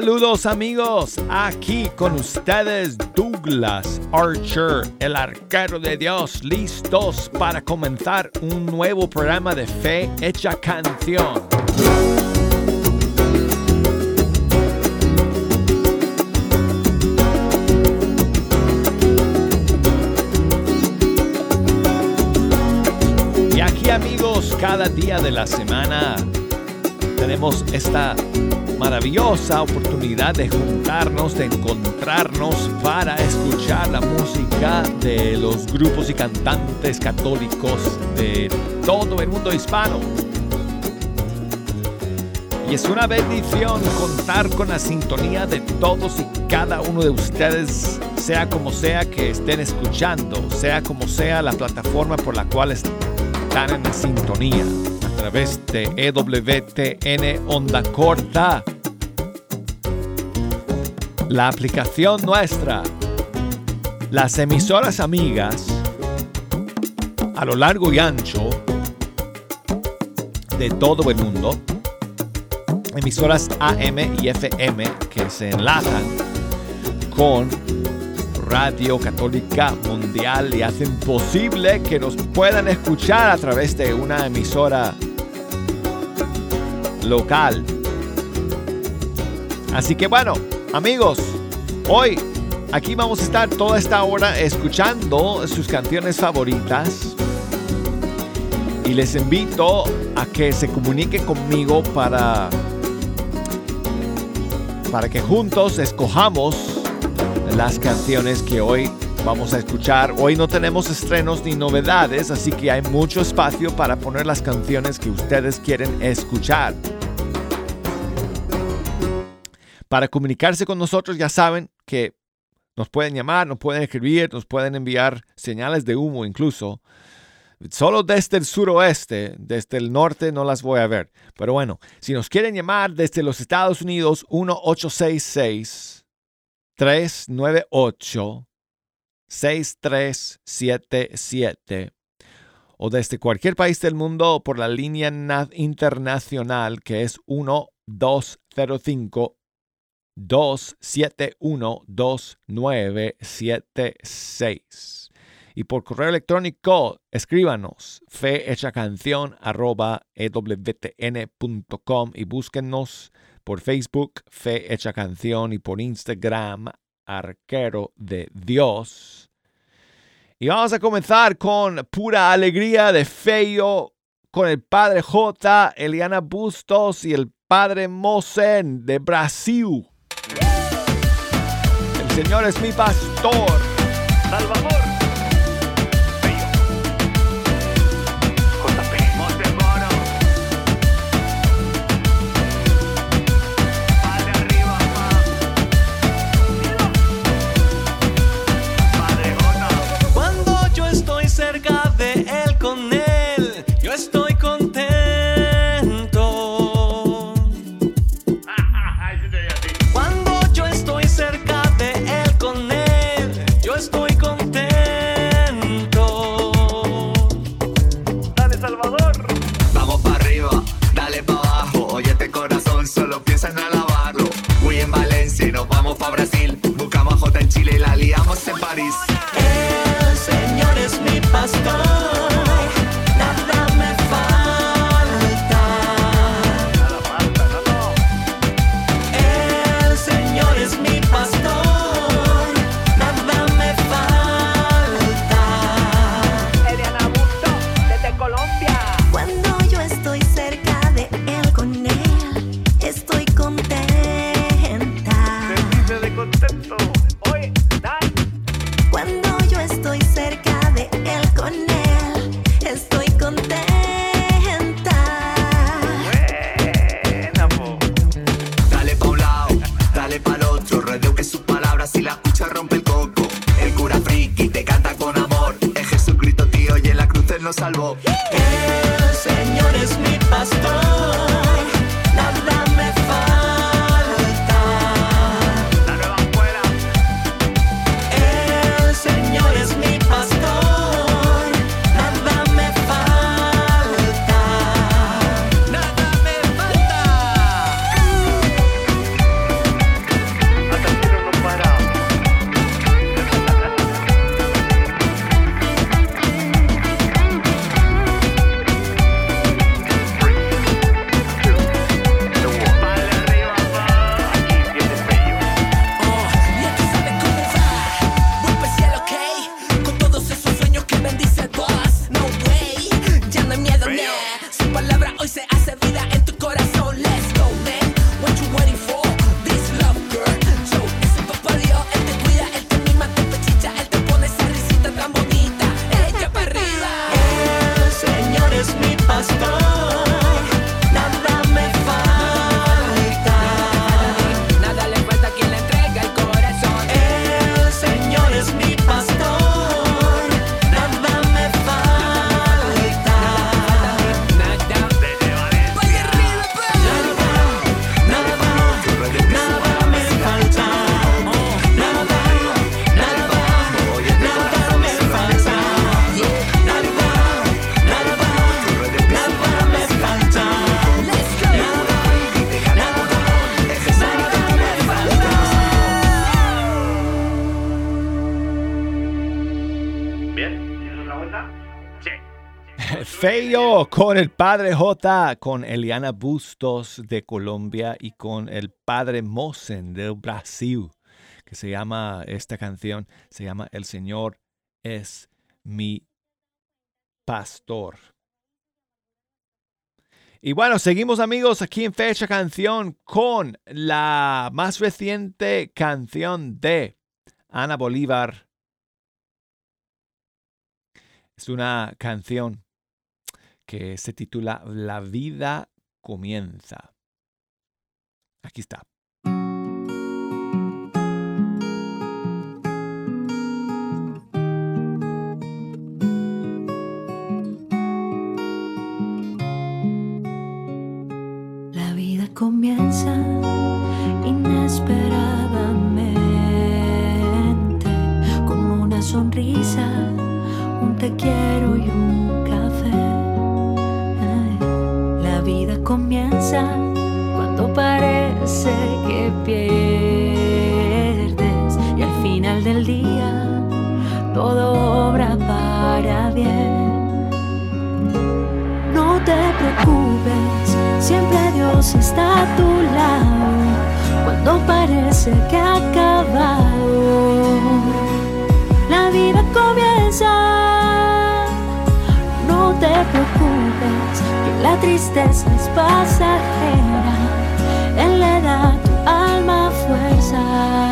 Saludos amigos, aquí con ustedes Douglas Archer, el arquero de Dios, listos para comenzar un nuevo programa de fe hecha canción. Y aquí amigos, cada día de la semana tenemos esta maravillosa oportunidad de juntarnos, de encontrarnos para escuchar la música de los grupos y cantantes católicos de todo el mundo hispano. Y es una bendición contar con la sintonía de todos y cada uno de ustedes, sea como sea que estén escuchando, sea como sea la plataforma por la cual están en sintonía través de EWTN Onda Corta. La aplicación nuestra. Las emisoras amigas a lo largo y ancho de todo el mundo. Emisoras AM y FM que se enlazan con Radio Católica Mundial y hacen posible que nos puedan escuchar a través de una emisora local. Así que bueno, amigos, hoy aquí vamos a estar toda esta hora escuchando sus canciones favoritas. Y les invito a que se comuniquen conmigo para para que juntos escojamos las canciones que hoy vamos a escuchar. Hoy no tenemos estrenos ni novedades, así que hay mucho espacio para poner las canciones que ustedes quieren escuchar. Para comunicarse con nosotros ya saben que nos pueden llamar, nos pueden escribir, nos pueden enviar señales de humo incluso. Solo desde el suroeste, desde el norte no las voy a ver. Pero bueno, si nos quieren llamar desde los Estados Unidos, 1866 398 6377 o desde cualquier país del mundo por la línea internacional que es 1205 271 2976 y por correo electrónico escríbanos fehechacanción@ewtn.com y búsquennos por Facebook Fe Hecha Canción y por Instagram Arquero de Dios. Y vamos a comenzar con pura alegría de Feyo con el padre J, Eliana Bustos y el padre Mosen de Brasil. El Señor es mi pastor. Con el padre J, con Eliana Bustos de Colombia y con el padre Mosen del Brasil, que se llama, esta canción se llama El Señor es mi pastor. Y bueno, seguimos amigos aquí en Fecha Canción con la más reciente canción de Ana Bolívar. Es una canción que se titula La vida comienza. Aquí está. Parece que ha acabado. La vida comienza, no te preocupes, que la tristeza es pasajera. Él le da a tu alma fuerza.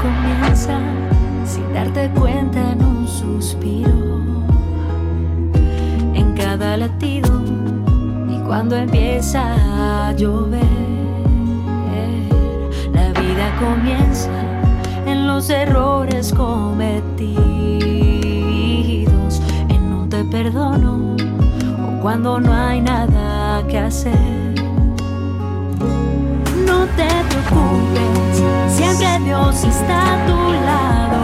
Comienza sin darte cuenta en un suspiro, en cada latido y cuando empieza a llover. La vida comienza en los errores cometidos, en un te perdono o cuando no hay nada que hacer. Te preocupes, siempre Dios está a tu lado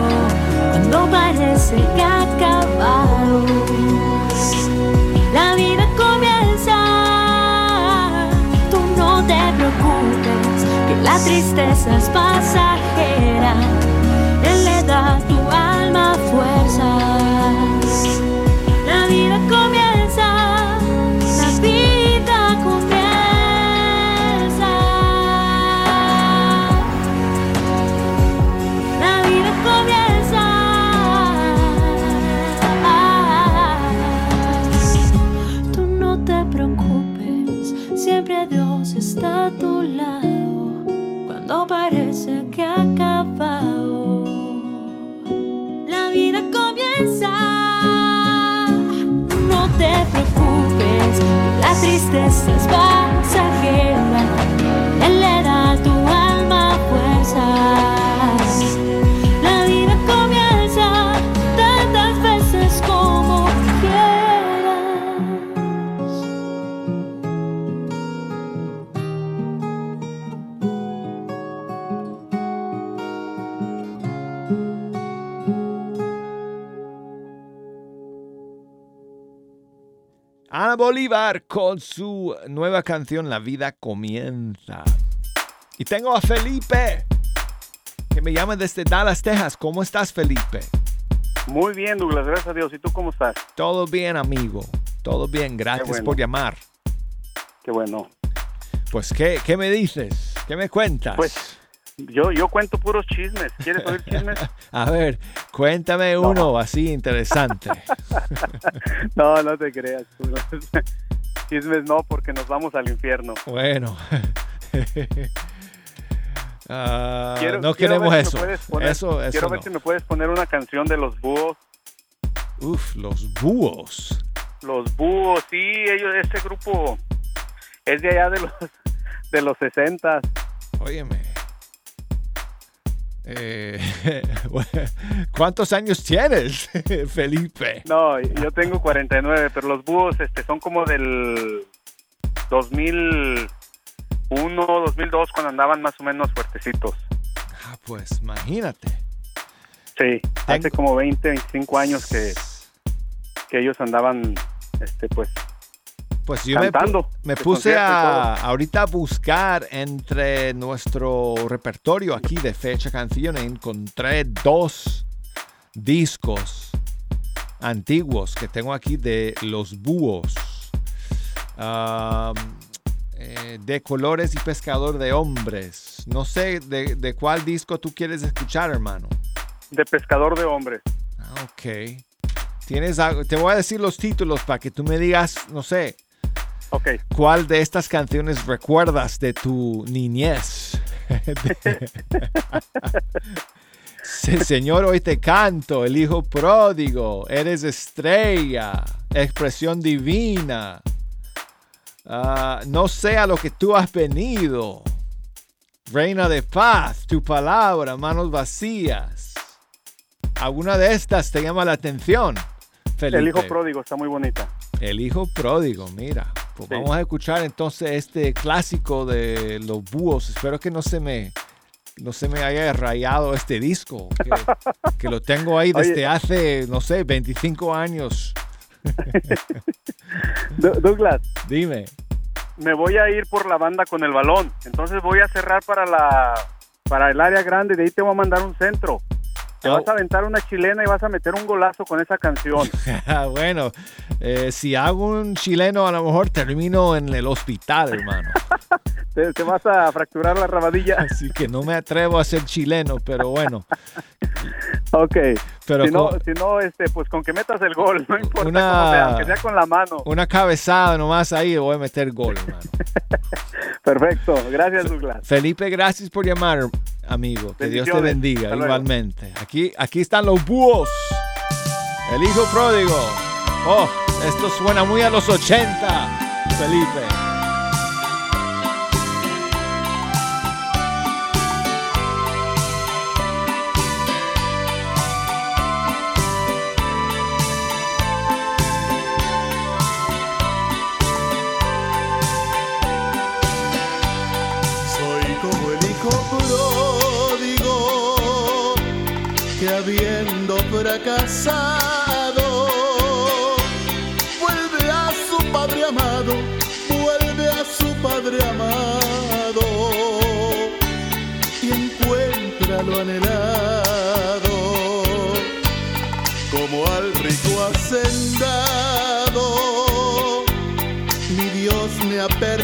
cuando parece que ha acabado. La vida comienza, tú no te preocupes, que la tristeza es pasajera. Él le da a tu alma fuerzas. A tu lado cuando parece que ha acabado. La vida comienza. No te preocupes, la tristeza es pasajera. Ana Bolívar con su nueva canción La vida comienza. Y tengo a Felipe, que me llama desde Dallas, Texas. ¿Cómo estás, Felipe? Muy bien, Douglas, gracias a Dios. ¿Y tú cómo estás? Todo bien, amigo. Todo bien, gracias bueno. por llamar. Qué bueno. Pues, ¿qué, ¿qué me dices? ¿Qué me cuentas? Pues yo, yo cuento puros chismes. ¿Quieres oír chismes? A ver, cuéntame uno así interesante. No, no te creas. Chismes no, porque nos vamos al infierno. bueno. Quiero- no quiero queremos si eso. me puedes poner- eso, eso Quiero ver no. si me puedes poner una canción de los búhos. Uf, los búhos. Los búhos, sí, ellos, ese grupo es de allá de los de los 60. Óyeme. Eh, ¿Cuántos años tienes, Felipe? No, yo tengo 49, pero los búhos este, son como del 2001, 2002, cuando andaban más o menos fuertecitos. Ah, pues imagínate. Sí, hace Tengo- como 20, 25 años que, que ellos andaban, este, pues, Pues yo me, Cantando, puse a ahorita a buscar entre nuestro repertorio aquí de fecha canción. Encontré dos discos antiguos que tengo aquí de los búhos. Eh, de colores y pescador de hombres. No sé de, de cuál disco tú quieres escuchar, hermano. de pescador de hombres. Ah, ok. Tienes algo- te voy a decir los títulos para que tú me digas, no sé, ¿Cuál de estas canciones recuerdas de tu niñez? Sí, Señor, hoy te canto, el hijo pródigo, eres estrella, expresión divina. Ah, no sea lo que tú has venido. Reina de paz, tu palabra, manos vacías. ¿Alguna de estas te llama la atención? Felipe? el hijo pródigo está muy bonita. El hijo pródigo, mira. Pues Sí. vamos a escuchar entonces este clásico de los búhos. Espero que no se me, no se me haya rayado este disco. Que, que lo tengo ahí Oye. desde hace, no sé, 25 años. Douglas, Dime. me voy a ir por la banda con el balón. Entonces voy a cerrar para la para el área grande. De ahí te voy a mandar un centro. Te vas a aventar una chilena y vas a meter un golazo con esa canción. bueno, eh, si hago un chileno, a lo mejor termino en el hospital, hermano. Te, te vas a fracturar la rabadilla. Así que no me atrevo a ser chileno, pero bueno. Ok. Pero si, no, con- si no, este, pues con que metas el gol, no importa Una- cómo sea, aunque sea con la mano. una cabezada nomás ahí, voy a meter gol, hermano. Perfecto. Gracias, Douglas. Felipe, gracias por llamar, amigo. Que Dios te bendiga Hasta luego. igualmente. Aquí, aquí están los búhos. El hijo pródigo. Oh, esto suena muy a los 80, Felipe. Habiendo fracasado. Vuelve a su padre amado, vuelve a su padre amado. Y encuentra lo anhelado como al rico hacendado. Mi Dios me ha perdonado,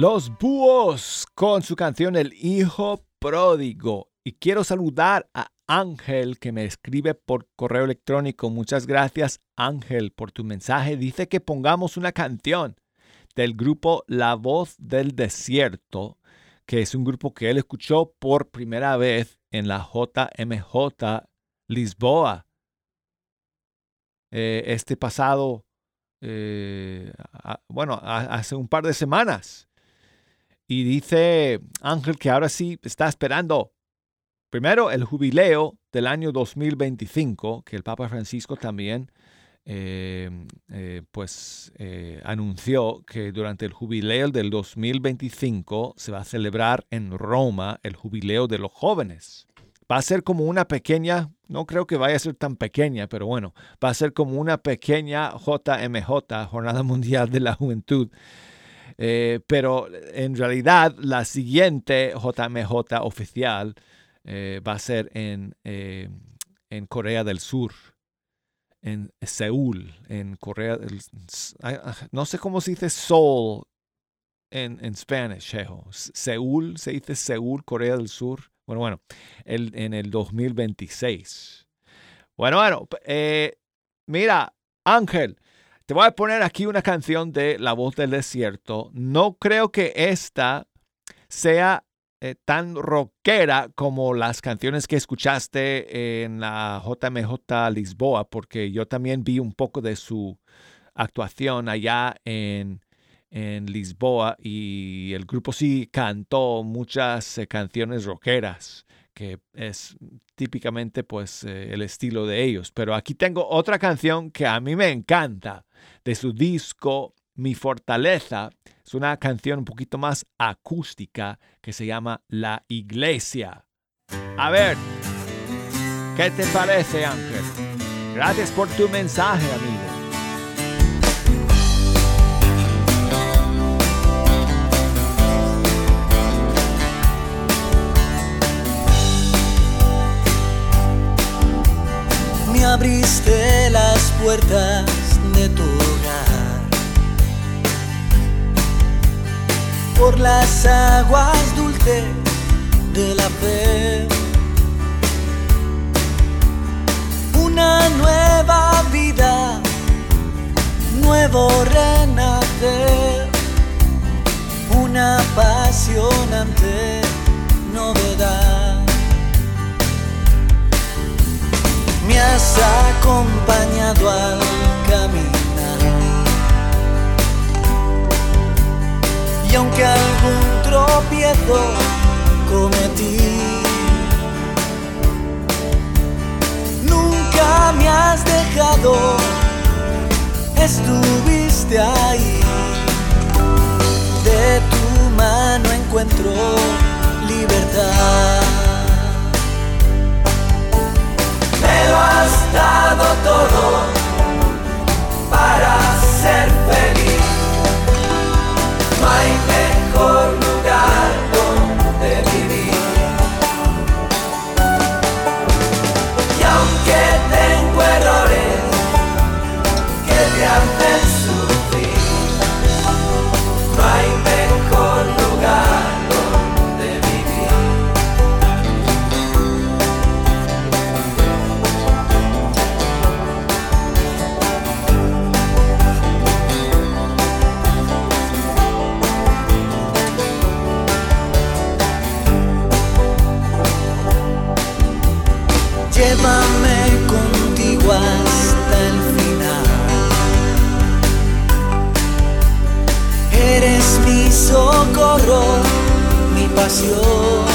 Los Búhos con su canción El Hijo Pródigo. Y quiero saludar a Ángel que me escribe por correo electrónico. Muchas gracias Ángel por tu mensaje. Dice que pongamos una canción del grupo La Voz del Desierto, que es un grupo que él escuchó por primera vez en la JMJ Lisboa. Eh, este pasado, eh, bueno, hace un par de semanas. Y dice Ángel que ahora sí está esperando primero el jubileo del año 2025, que el Papa Francisco también eh, eh, pues eh, anunció que durante el jubileo del 2025 se va a celebrar en Roma el jubileo de los jóvenes. Va a ser como una pequeña, no creo que vaya a ser tan pequeña, pero bueno, va a ser como una pequeña JMJ, Jornada Mundial de la Juventud. Eh, pero en realidad la siguiente JMJ oficial eh, va a ser en, eh, en Corea del Sur, en Seúl, en Corea del No sé cómo se dice Seoul en, en Spanish, Chejo. Seúl, se dice Seúl, Corea del Sur. Bueno, bueno, el, en el 2026. Bueno, bueno, mira, Ángel, te voy a poner aquí una canción de La Voz del Desierto. No creo que esta sea eh, tan rockera como las canciones que escuchaste en la JMJ Lisboa, porque yo también vi un poco de su actuación allá en, en Lisboa y el grupo sí cantó muchas eh, canciones rockeras, que es típicamente pues eh, el estilo de ellos. Pero aquí tengo otra canción que a mí me encanta de su disco Mi Fortaleza. Es una canción un poquito más acústica que se llama La Iglesia. A ver, ¿qué te parece Ángel? Gracias por tu mensaje, amigo. abriste las puertas de tu hogar. Por las aguas dulces de la fe. Una nueva vida, nuevo renacer. Una apasionante novedad. me has acompañado al caminar. Y aunque algún tropiezo cometí, nunca me has dejado, estuviste ahí. De tu mano encuentro libertad. Me lo has dado todo socorro, mi pasión.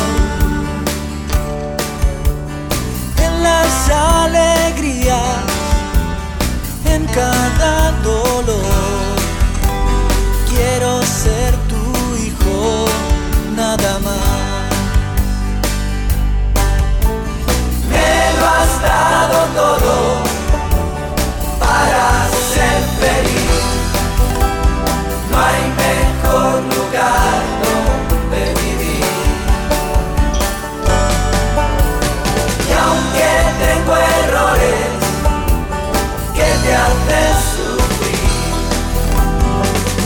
En las alegrías, en cada dolor, quiero ser tu hijo, nada más. Me lo has dado todo para ser feliz. No hay Mejor Lugar donde vivir, y aunque tengo errores que te hacen sufrir,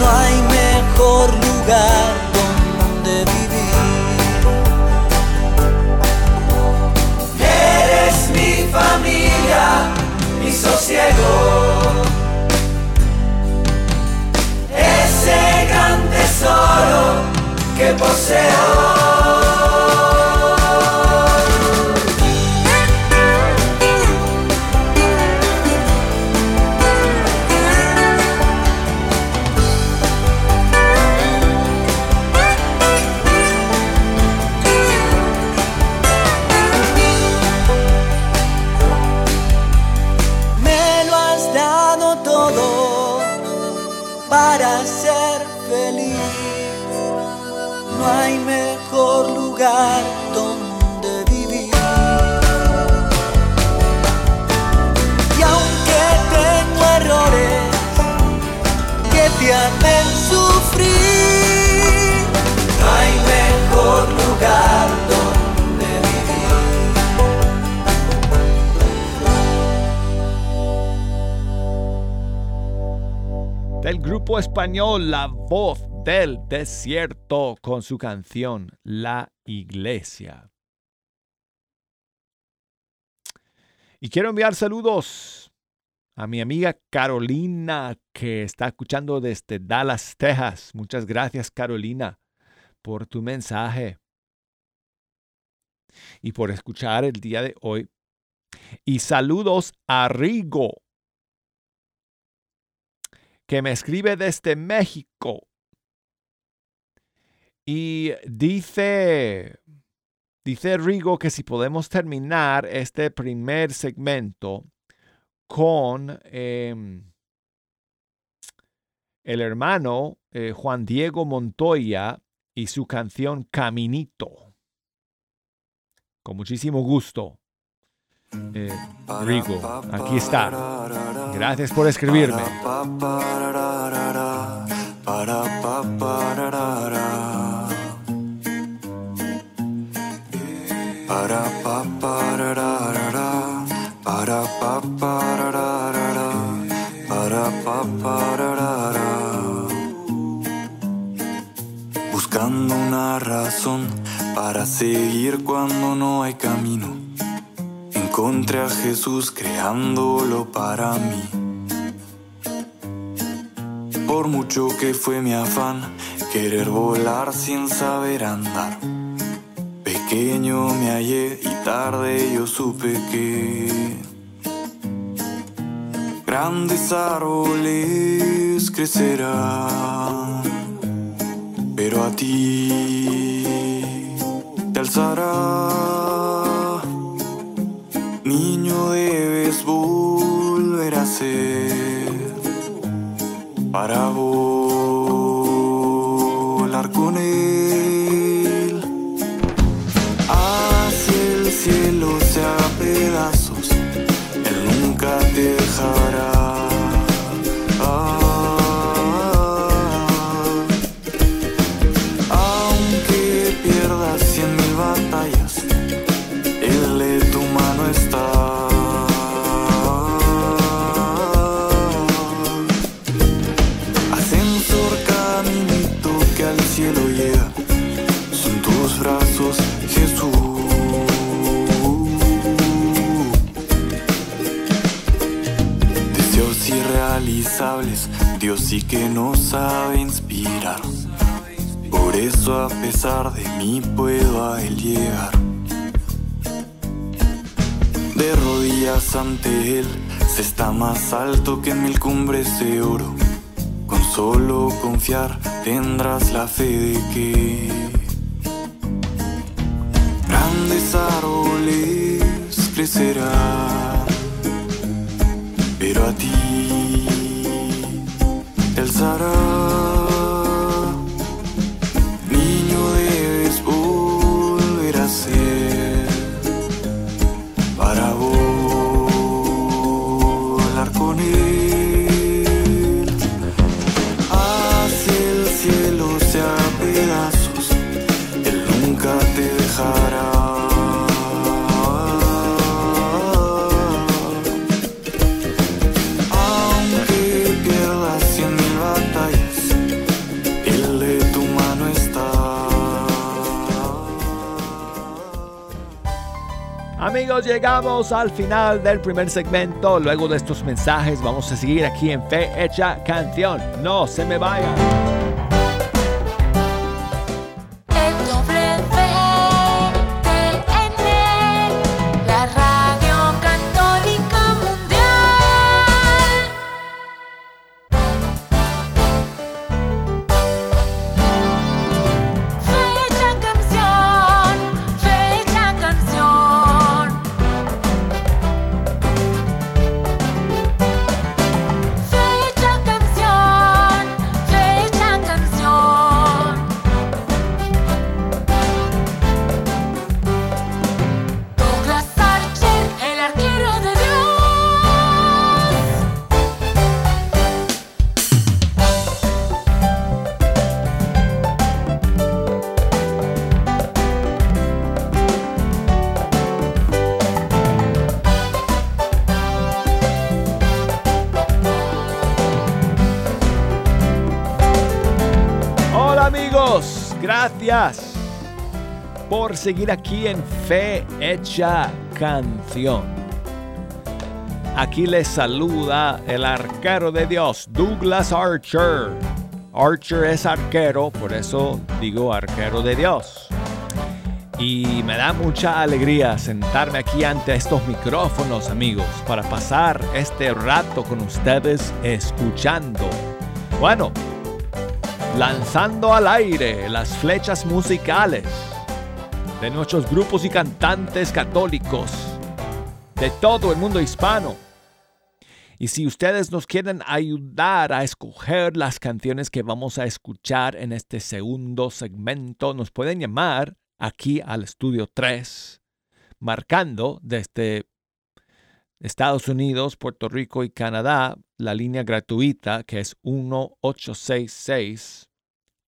no hay mejor lugar. La Voz del Desierto con su canción La Iglesia. Y quiero enviar saludos a mi amiga Carolina que está escuchando desde Dallas, Texas. Muchas gracias Carolina por tu mensaje y por escuchar el día de hoy. Y saludos a Rigo que me escribe desde México. Y dice, dice Rigo que si podemos terminar este primer segmento con em, el hermano eh, Juan Diego Montoya y su canción Caminito. Con muchísimo gusto. Eh, Rigo, aquí está. Gracias por escribirme. Buscando una razón para seguir cuando no hay camino. Encontré a Jesús creándolo para mí. Por mucho que fue mi afán, querer volar sin saber andar. Pequeño me hallé y tarde yo supe que grandes árboles crecerán, pero a ti te alzará. Para volar pesar de mí puedo a Él llegar. De rodillas ante Él se está más alto que mil cumbres de oro. Con solo confiar tendrás la fe de que grandes árboles crecerán, pero a ti te Amigos, llegamos al final del primer segmento. Luego de estos mensajes vamos a seguir aquí en Fe Hecha Canción. No se me vayan. Por seguir aquí en Fe Hecha Canción. Aquí les saluda el arquero de Dios, Douglas Archer. Archer es arquero, por eso digo arquero de Dios. Y me da mucha alegría sentarme aquí ante estos micrófonos, amigos, para pasar este rato con ustedes escuchando. Bueno, lanzando al aire las flechas musicales de nuestros grupos y cantantes católicos de todo el mundo hispano. Y si ustedes nos quieren ayudar a escoger las canciones que vamos a escuchar en este segundo segmento, nos pueden llamar aquí al estudio 3, marcando desde Estados Unidos, Puerto Rico y Canadá la línea gratuita que es 1866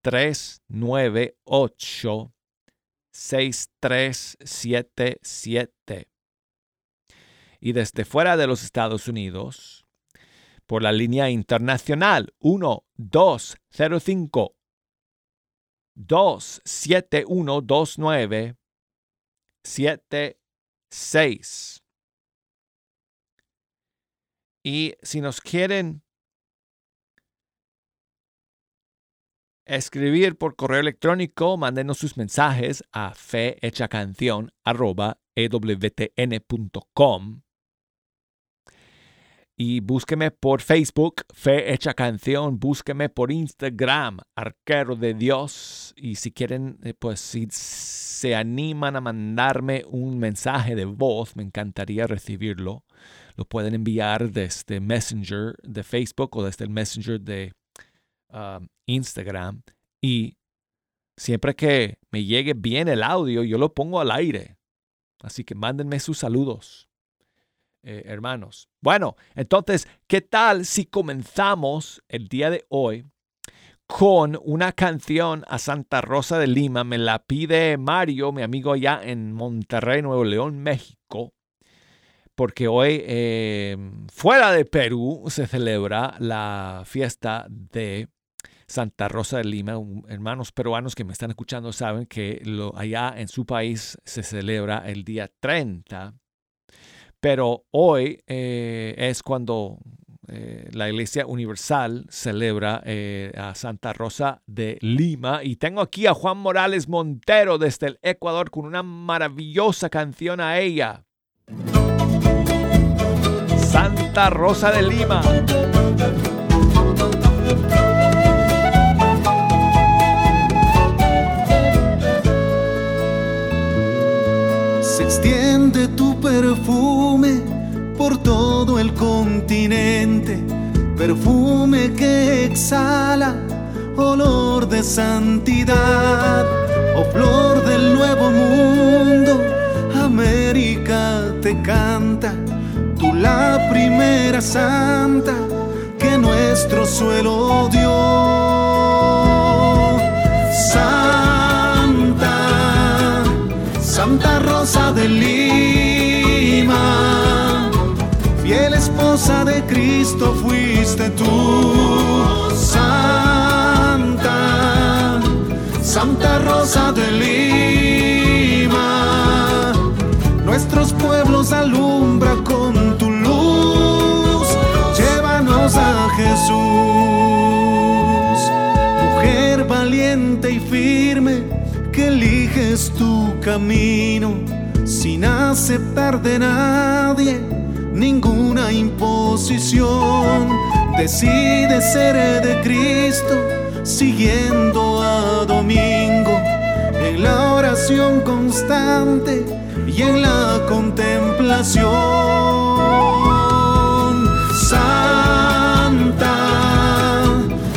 398 6377. Y desde fuera de los Estados Unidos, por la línea internacional 1205 27129 76. Y si nos quieren escribir por correo electrónico, mándenos sus mensajes a fehechacancion.com y búsqueme por Facebook, Fe Hecha Canción, búsqueme por Instagram, Arquero de Dios. Y si quieren, eh, pues si se animan a mandarme un mensaje de voz, me encantaría recibirlo. Lo pueden enviar desde Messenger de Facebook o desde el Messenger de Instagram. Y siempre que me llegue bien el audio, yo lo pongo al aire. Así que mándenme sus saludos. Eh, hermanos. Bueno, entonces, ¿qué tal si comenzamos el día de hoy con una canción a Santa Rosa de Lima? Me la pide Mario, mi amigo allá en Monterrey, Nuevo León, México, porque hoy eh, fuera de Perú se celebra la fiesta de Santa Rosa de Lima. Hermanos peruanos que me están escuchando saben que allá en su país se celebra el día 30 pero hoy eh, es cuando eh, la Iglesia Universal celebra eh, a Santa Rosa de Lima. Y tengo aquí a Juan Morales Montero desde el Ecuador con una maravillosa canción a ella. Santa Rosa de Lima. Tu perfume por todo el continente, perfume que exhala olor de santidad, oh flor del nuevo mundo, América te canta, tú la primera santa que nuestro suelo dio. Santa Rosa de Lima, fiel esposa de Cristo fuiste tú. Santa, Santa Rosa de Lima, nuestros pueblos alumbra con que eliges tu camino sin aceptar de nadie ninguna imposición. Decide ser de Cristo siguiendo a domingo en la oración constante y en la contemplación. Santa,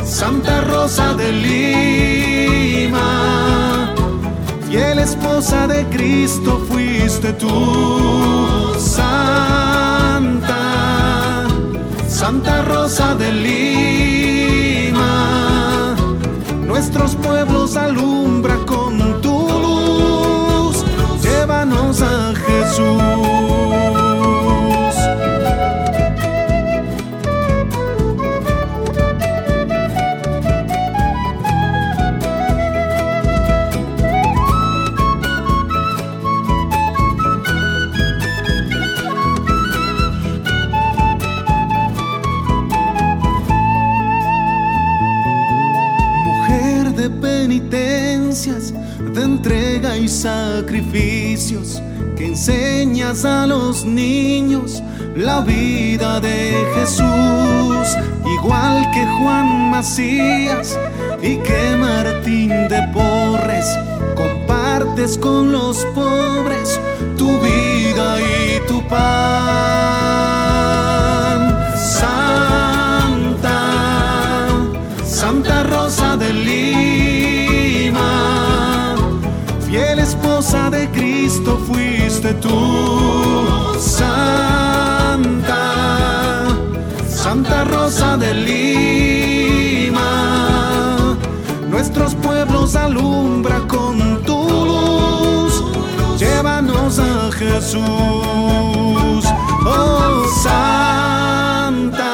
Santa Rosa de Lima, esposa de Cristo fuiste tú. Santa, Santa Rosa de Lima, nuestros pueblos sacrificios que enseñas a los niños la vida de Jesús, igual que Juan Macías y que Martín de Porres, compartes con los pobres tu vida y tu pan. Tú. Santa, Santa Rosa de Lima, nuestros pueblos alumbra con tu luz, llévanos a Jesús. Oh, Santa,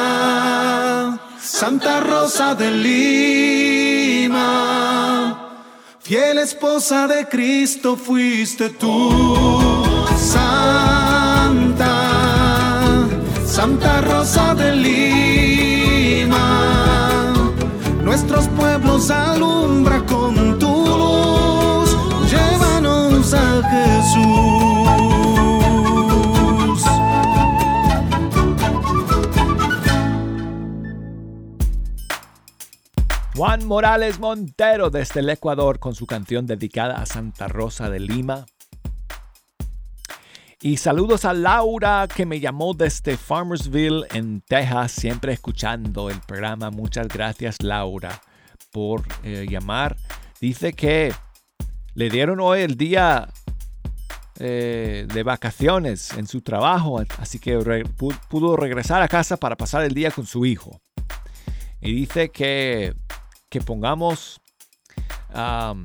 Santa Rosa de Lima. Fiel esposa de Cristo fuiste tú, Santa, Santa Rosa de Lima. Nuestros pueblos alumbra con tu luz, llévanos a Jesús. Juan Morales Montero desde el Ecuador con su canción dedicada a Santa Rosa de Lima. Y saludos a Laura que me llamó desde Farmersville en Texas, siempre escuchando el programa. Muchas gracias Laura por eh, llamar. Dice que le dieron hoy el día eh, de vacaciones en su trabajo, así que pudo regresar a casa para pasar el día con su hijo. Y dice que, que pongamos am,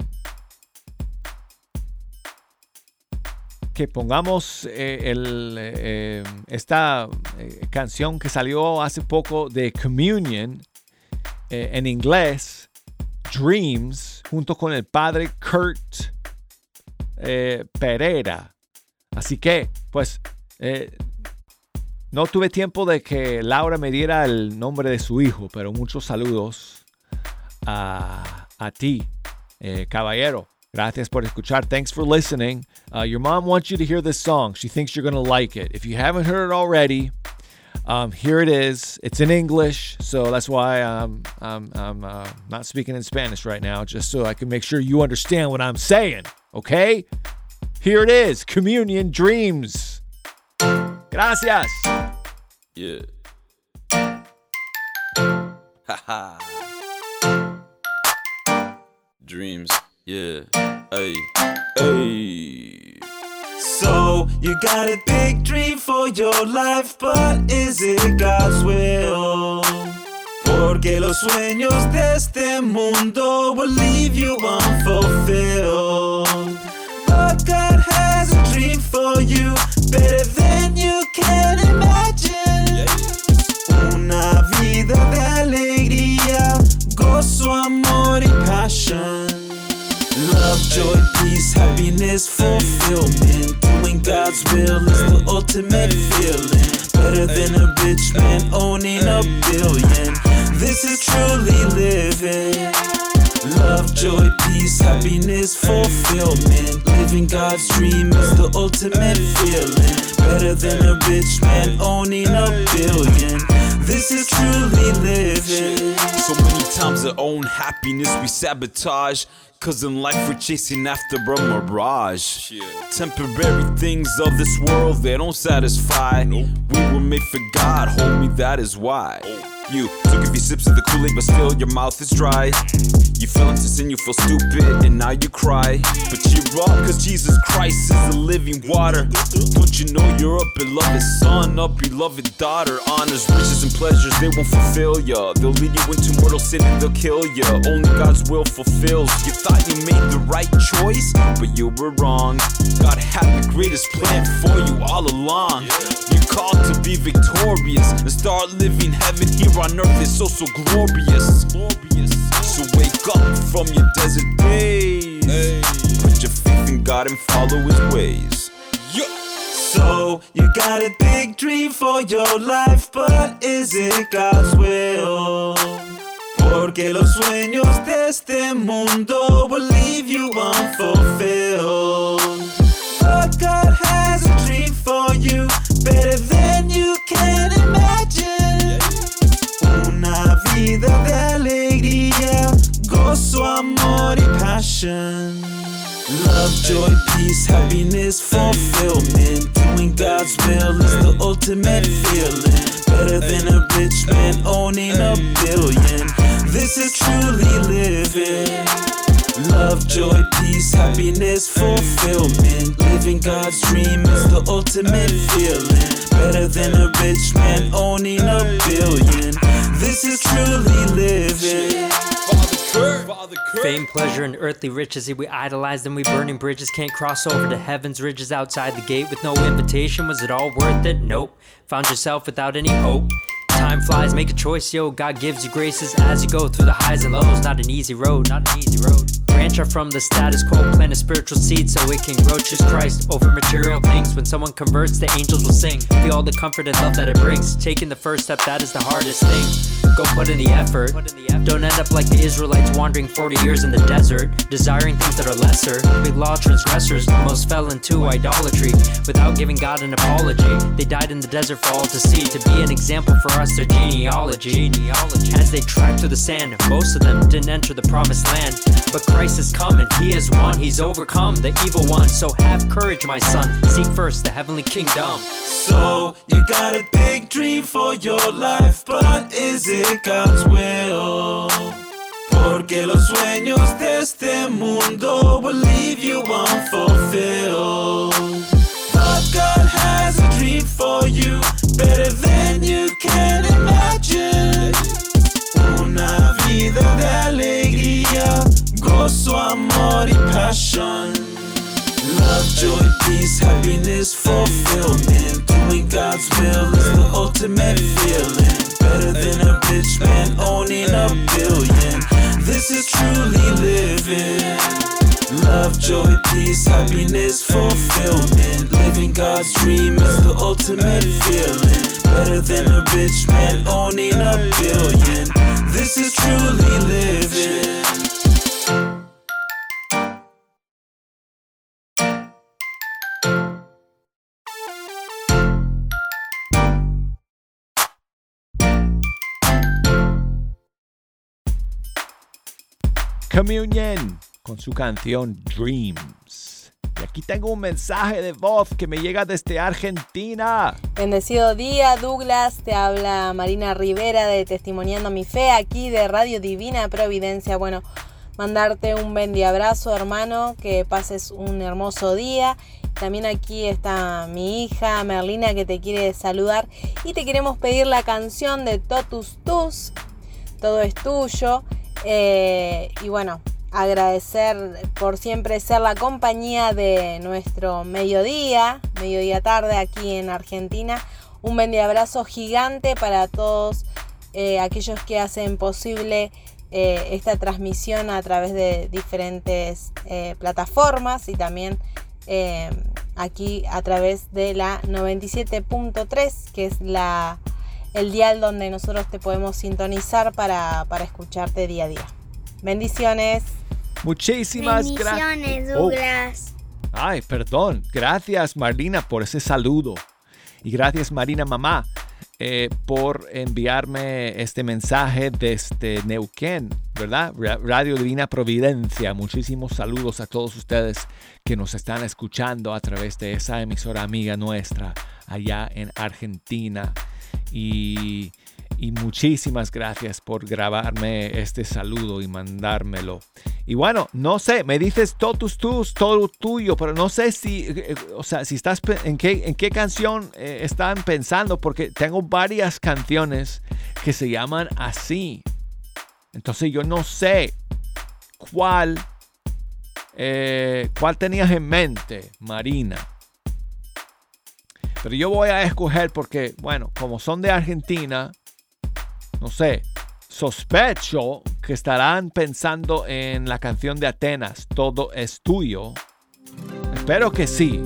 que pongamos eh, eh, esta eh, canción que salió hace poco de Communion en inglés, Dreams, junto con el padre Kurt Pereira. Así que, pues, no tuve tiempo de que Laura me diera el nombre de su hijo, pero muchos saludos a, a ti, caballero. Gracias por escuchar. Thanks for listening. Uh, your mom wants you to hear this song. She thinks you're going to like it. If you haven't heard it already, um, here it is. It's in English, so that's why I'm, I'm, I'm uh, not speaking in Spanish right now, just so I can make sure you understand what I'm saying. Okay? Here it is Communion Dreams. Gracias. Yeah. Haha. Dreams. Yeah. Hey. Hey. So you got a big dream for your life, but is it God's will? Porque los sueños de este mundo will leave you unfulfilled. But God has a dream for you, better than you can imagine. Una vida de alegría, gozo, amor y passion. Love, joy, peace, happiness, fulfillment. Doing God's will is the ultimate feeling. Better than a rich man owning a billion. This is truly living. Love, joy, peace, happiness, fulfillment. Living God's dream is the ultimate feeling. Better than a rich man owning a billion. This is truly living. So many times our own happiness we sabotage. Cause in life we're chasing after a mirage. Temporary things of this world, they don't satisfy. We were made for God, homie, that is why. You took a few sips of the Kool Aid, but still your mouth is dry. You feel into sin, you feel stupid, and now you cry. But cheer up, cause Jesus Christ is the living water. Don't you know you're a beloved son, a beloved daughter? Honors, riches, and pleasures, they won't fulfill ya. They'll lead you into mortal sin and they'll kill ya. Only God's will fulfills. You thought you made the right choice, but you were wrong. God had the greatest plan for you all along. You're called to be victorious and start living heaven here on earth. It's so, so glorious. So wake up from your desert days. Put your faith in God and follow his ways. So you got a big dream for your life, but is it God's will? Porque los sueños de este mundo will leave you unfulfilled. But God has a dream for you, better than you can imagine. Una vida de alegría, gozo, amor y passion. Love, joy, peace, happiness, fulfillment. Doing God's will is the ultimate feeling. Better than a rich man owning a billion. This is truly living. Love, joy, peace, happiness, fulfillment. Living God's dream is the ultimate feeling. Better than a rich man owning a billion. This is truly living. Fame, pleasure, and earthly riches, If we idolize them, we burning bridges, can't cross over to heaven's ridges outside the gate with no invitation. Was it all worth it? Nope. Found yourself without any hope. Time flies, make a choice, yo. God gives you graces as you go through the highs and lows. Not an easy road, not an easy road. Branch out from the status quo, plant a spiritual seed so it can grow. Choose Christ over material things. When someone converts, the angels will sing. Feel all the comfort and love that it brings. Taking the first step, that is the hardest thing. Go put in the effort. Don't end up like the Israelites wandering 40 years in the desert, desiring things that are lesser. Big law transgressors, most fell into idolatry without giving God an apology. They died in the desert for all to see, to be an example for us, their genealogy. As they tracked through the sand, most of them didn't enter the promised land. But Christ is coming, He has won, He's overcome the evil one. So have courage, my son. Seek first the heavenly kingdom. So you got a big dream for your life, but is it God's will? Porque los sueños de este mundo will leave you unfulfilled. But God has a dream for you, better than you can imagine. Una vida de alegría, gozo, amor y passion. Love, joy, peace, happiness, fulfillment. Doing God's will is the ultimate feeling. Better than a rich man owning a billion. This is truly living. Love, joy, peace, happiness, fulfillment. Living God's dream is the ultimate feeling. Better than a rich man owning a billion. This is truly living. Communion con su canción Dreams. Y aquí tengo un mensaje de voz que me llega desde Argentina. Bendecido día, Douglas. Te habla Marina Rivera de Testimoniando mi Fe, aquí de Radio Divina Providencia. Bueno, mandarte un bendi abrazo, hermano. Que pases un hermoso día. También aquí está mi hija Merlina que te quiere saludar. Y te queremos pedir la canción de Totus Tus. Todo es tuyo. Eh, y bueno, agradecer por siempre ser la compañía de nuestro mediodía, mediodía tarde aquí en Argentina. Un buen abrazo gigante para todos eh, aquellos que hacen posible eh, esta transmisión a través de diferentes plataformas y también aquí a través de la 97.3, que es la, el dial donde nosotros te podemos sintonizar para, para escucharte día a día. Bendiciones. Muchísimas gracias. Bendiciones, Oh. Douglas. Ay, perdón. Gracias, Marlina, por ese saludo. Y gracias, Marina Mamá, eh, por enviarme este mensaje desde Neuquén, ¿verdad? Ra- Radio Divina Providencia. Muchísimos saludos a todos ustedes que nos están escuchando a través de esa emisora amiga nuestra allá en Argentina. Y, muchísimas gracias por grabarme este saludo y mandármelo. Y bueno, no sé, me dices totus tus, todo tuyo, pero no sé si, eh, o sea, si estás, en qué, en qué canción eh, están pensando, porque tengo varias canciones que se llaman así. Entonces yo no sé cuál, eh, cuál tenías en mente, Marina. Pero yo voy a escoger porque, bueno, como son de Argentina, no sé, sospecho que estarán pensando en la canción de Atenas, Todo es tuyo. Espero que sí.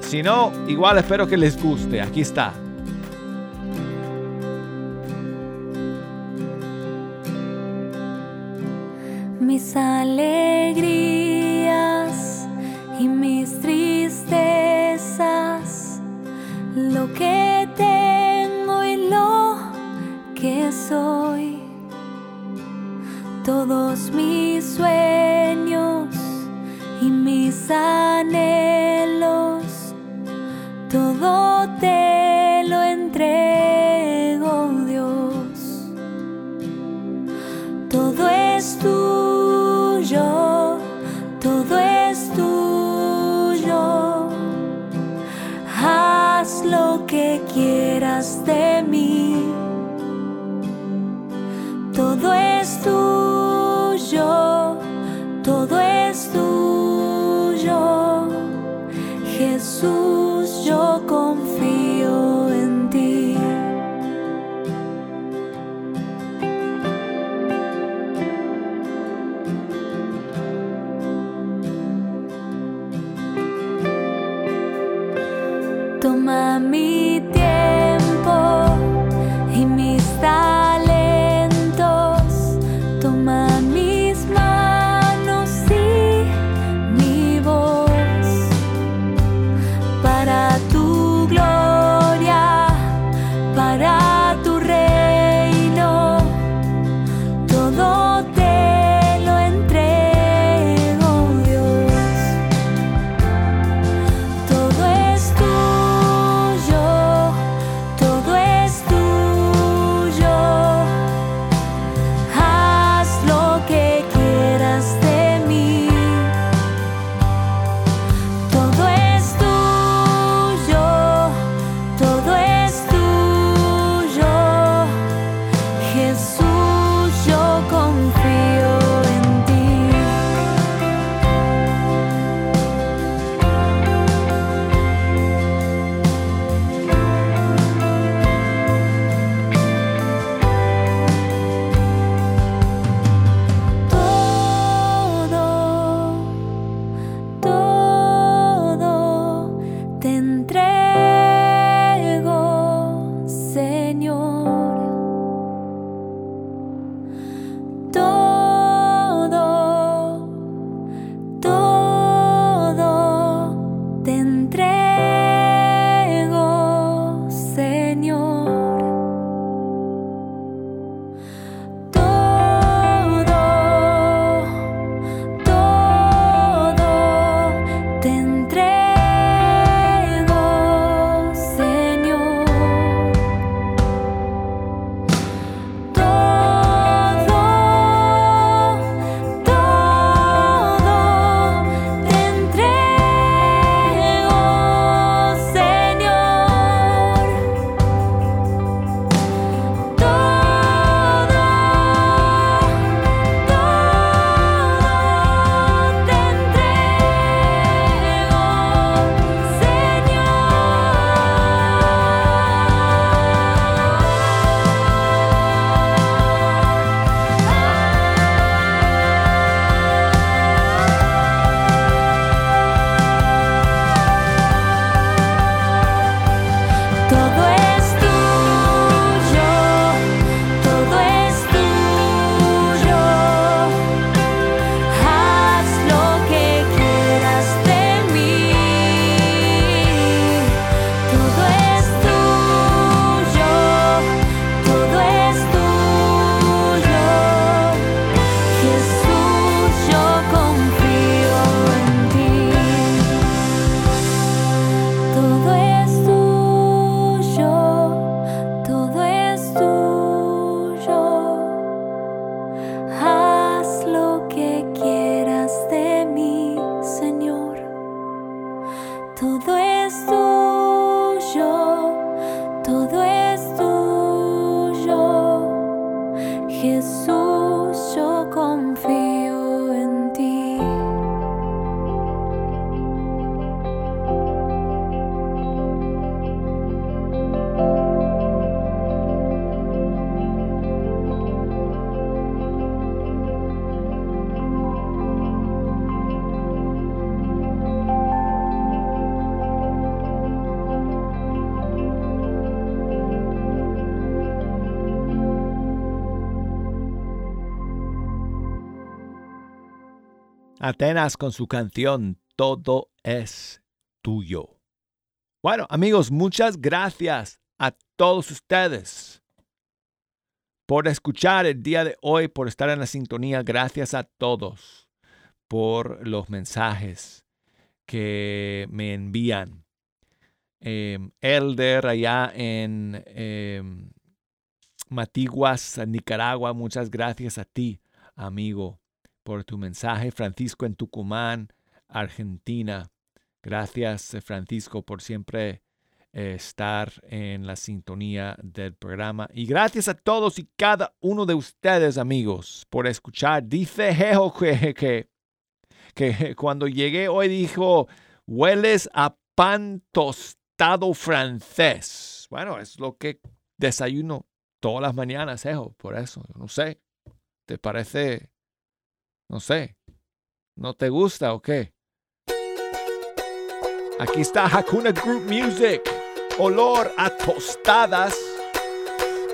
Si no, igual espero que les guste. Aquí está. Mis alegrías y mis tristezas, lo que tengo y lo que soy, todos mis sueños y mis anhelos, todo te lo entrego, Dios, todo es tuyo. lo que quieras de mí. Todo es tuyo, todo es tuyo, Jesús. Toma mi tiempo. Atenas con su canción Todo es tuyo. Bueno, amigos, muchas gracias a todos ustedes por escuchar el día de hoy, por estar en la sintonía. Gracias a todos por los mensajes que me envían. Em, Elder allá en em, Matiguas, Nicaragua, muchas gracias a ti, amigo, por tu mensaje. Francisco en Tucumán, Argentina. Gracias, Francisco, por siempre eh, estar en la sintonía del programa. Y gracias a todos y cada uno de ustedes, amigos, por escuchar. Dice Jejo que, que, que cuando llegué hoy dijo, hueles a pan tostado francés. Bueno, es lo que desayuno todas las mañanas, Jejo, por eso, no sé. ¿Te parece, no sé, no te gusta o qué? Aquí está Hakuna Group Music. Olor a tostadas.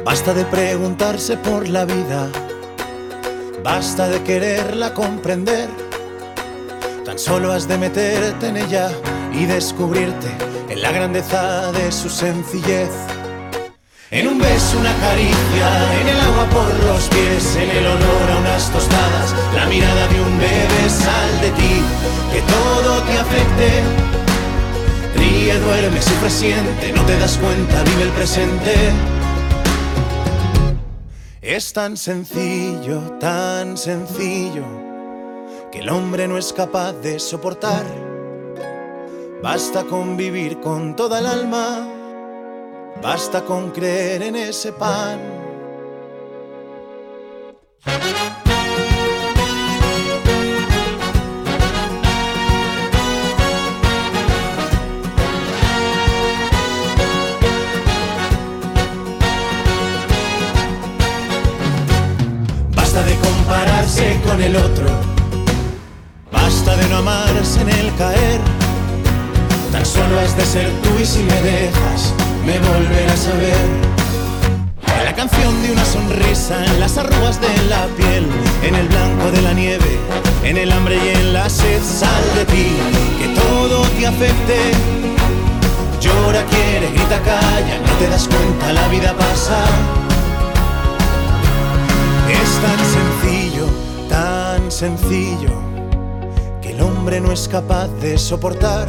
Basta de preguntarse por la vida, basta de quererla comprender. Tan solo has de meterte en ella y descubrirte en la grandeza de su sencillez. En un beso, una caricia, en el agua por los pies, en el olor a unas tostadas, la mirada de un bebé, sal de ti, que todo te afecte. Ríe, duerme, sufre, siente, no te das cuenta, vive el presente. Es tan sencillo, tan sencillo, que el hombre no es capaz de soportar. Basta con vivir con toda el alma, basta con creer en ese pan. Basta de compararse con el otro. Basta de no amarse en el caer. Tan solo has de ser tú y si me dejas, me volverás a ver. La canción de una sonrisa, en las arrugas de la piel, en el blanco de la nieve, en el hambre y en la sed, sal de ti, que todo te afecte. Llora, quiere, grita, calla, no te das cuenta, la vida pasa. Es tan sencillo, tan sencillo, que el hombre no es capaz de soportar.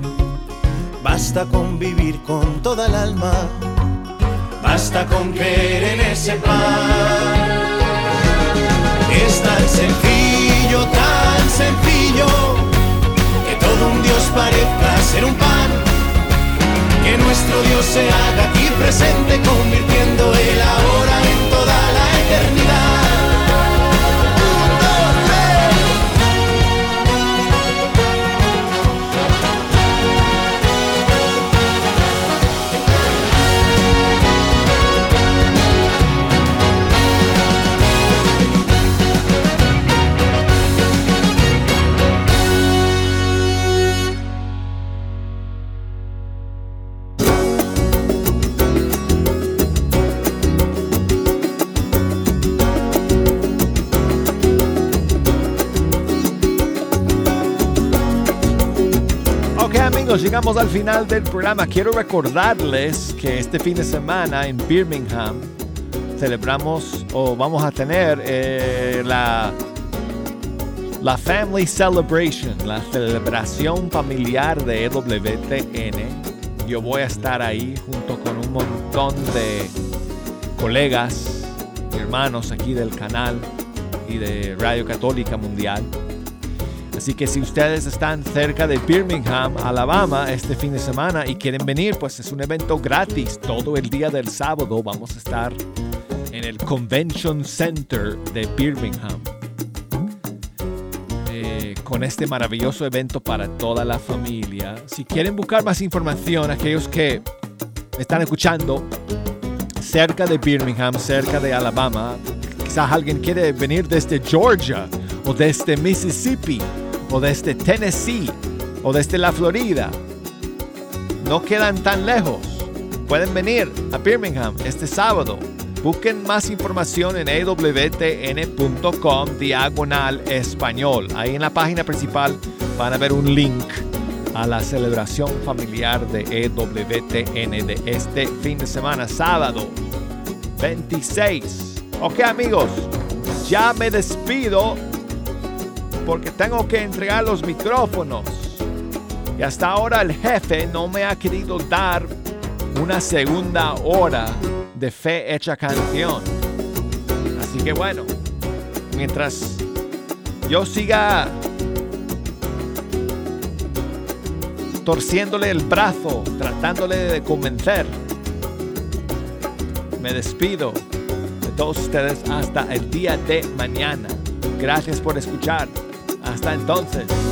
Basta con vivir con toda el alma, basta con creer en ese pan. Es tan sencillo, tan sencillo, que todo un Dios parezca ser un pan. Que nuestro Dios se haga aquí presente, convirtiendo el ahora en toda la eternidad. Amigos, llegamos al final del programa. Quiero recordarles que este fin de semana en Birmingham celebramos o vamos a tener eh, la, la Family Celebration, la celebración familiar de EWTN. Yo voy a estar ahí junto con un montón de colegas, hermanos aquí del canal y de Radio Católica Mundial. Así que si ustedes están cerca de Birmingham, Alabama, este fin de semana y quieren venir, pues es un evento gratis. Todo el día del sábado vamos a estar en el Convention Center de Birmingham. Eh, con este maravilloso evento para toda la familia. Si quieren buscar más información, aquellos que están escuchando cerca de Birmingham, cerca de Alabama, quizás alguien quiere venir desde Georgia o desde Mississippi o desde Tennessee o desde la Florida. No quedan tan lejos. Pueden venir a Birmingham este sábado. Busquen más información en awtn.com diagonal español. Ahí en la página principal van a ver un link a la celebración familiar de EWTN de este fin de semana, sábado 26. Ok amigos, ya me despido porque tengo que entregar los micrófonos. Y hasta ahora el jefe no me ha querido dar una segunda hora de fe hecha canción. Así que bueno, mientras yo siga torciéndole el brazo, tratándole de convencer, me despido de todos ustedes hasta el día de mañana. Gracias por escuchar. Entonces.